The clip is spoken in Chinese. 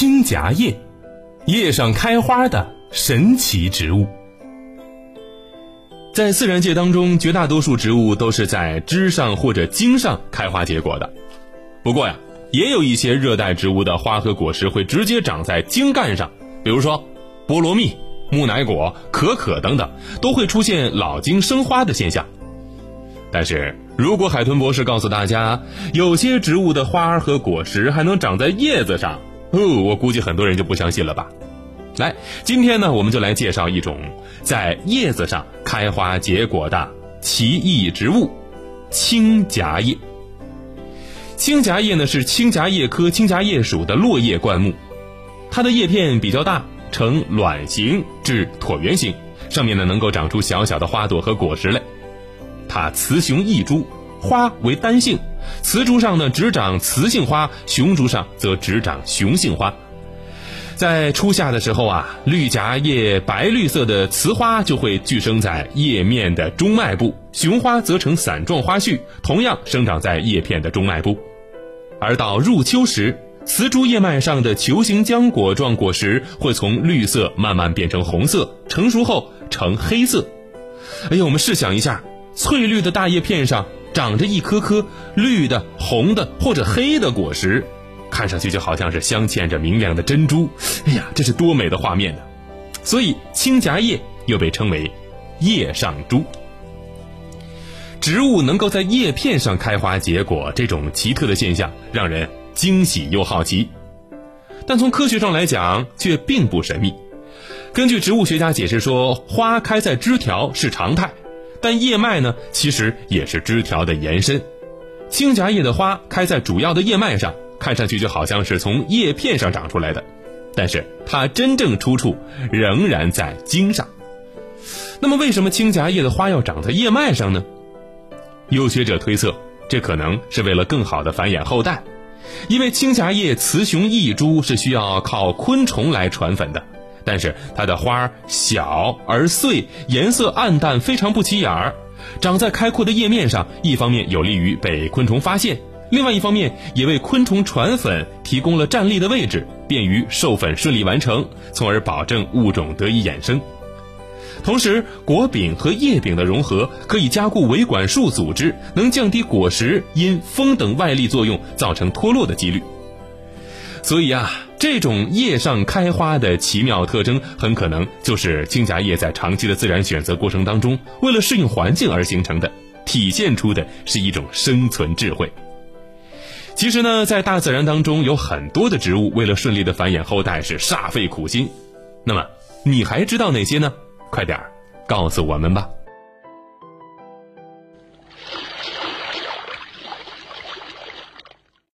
青夹叶，叶上开花的神奇植物。在自然界当中，绝大多数植物都是在枝上或者茎上开花结果的。不过呀，也有一些热带植物的花和果实会直接长在茎干上，比如说菠萝蜜、木乃果、可可等等，都会出现老茎生花的现象。但是如果海豚博士告诉大家，有些植物的花和果实还能长在叶子上，哦，我估计很多人就不相信了吧。来，今天呢，我们就来介绍一种在叶子上开花结果的奇异植物——青荚叶。青荚叶呢是青荚叶科青荚叶属的落叶灌木，它的叶片比较大，呈卵形至椭圆形，上面呢能够长出小小的花朵和果实来。它雌雄异株，花为单性，雌株上呢只长雌性花，雄株上则只长雄性花。在初夏的时候啊，绿夹叶白绿色的雌花就会聚生在叶面的中脉部，雄花则呈伞状花序，同样生长在叶片的中脉部。而到入秋时，雌株叶脉上的球形浆果状果实会从绿色慢慢变成红色，成熟后呈黑色。哎呀，我们试想一下，翠绿的大叶片上长着一颗颗绿的、红的或者黑的果实。看上去就好像是镶嵌着明亮的珍珠，哎呀，这是多美的画面呢！所以青夹叶又被称为叶上珠。植物能够在叶片上开花结果，这种奇特的现象让人惊喜又好奇。但从科学上来讲，却并不神秘。根据植物学家解释说，花开在枝条是常态，但叶脉呢，其实也是枝条的延伸。青夹叶的花开在主要的叶脉上。看上去就好像是从叶片上长出来的，但是它真正出处仍然在茎上。那么，为什么青夹叶的花要长在叶脉上呢？有学者推测，这可能是为了更好的繁衍后代，因为青夹叶雌雄异株是需要靠昆虫来传粉的，但是它的花小而碎，颜色暗淡，非常不起眼儿，长在开阔的叶面上，一方面有利于被昆虫发现。另外一方面，也为昆虫传粉提供了站立的位置，便于授粉顺利完成，从而保证物种得以衍生。同时，果柄和叶柄的融合可以加固维管束组织，能降低果实因风等外力作用造成脱落的几率。所以啊，这种叶上开花的奇妙特征，很可能就是青荚叶在长期的自然选择过程当中，为了适应环境而形成的，体现出的是一种生存智慧。其实呢，在大自然当中，有很多的植物为了顺利的繁衍后代是煞费苦心。那么，你还知道哪些呢？快点儿告诉我们吧。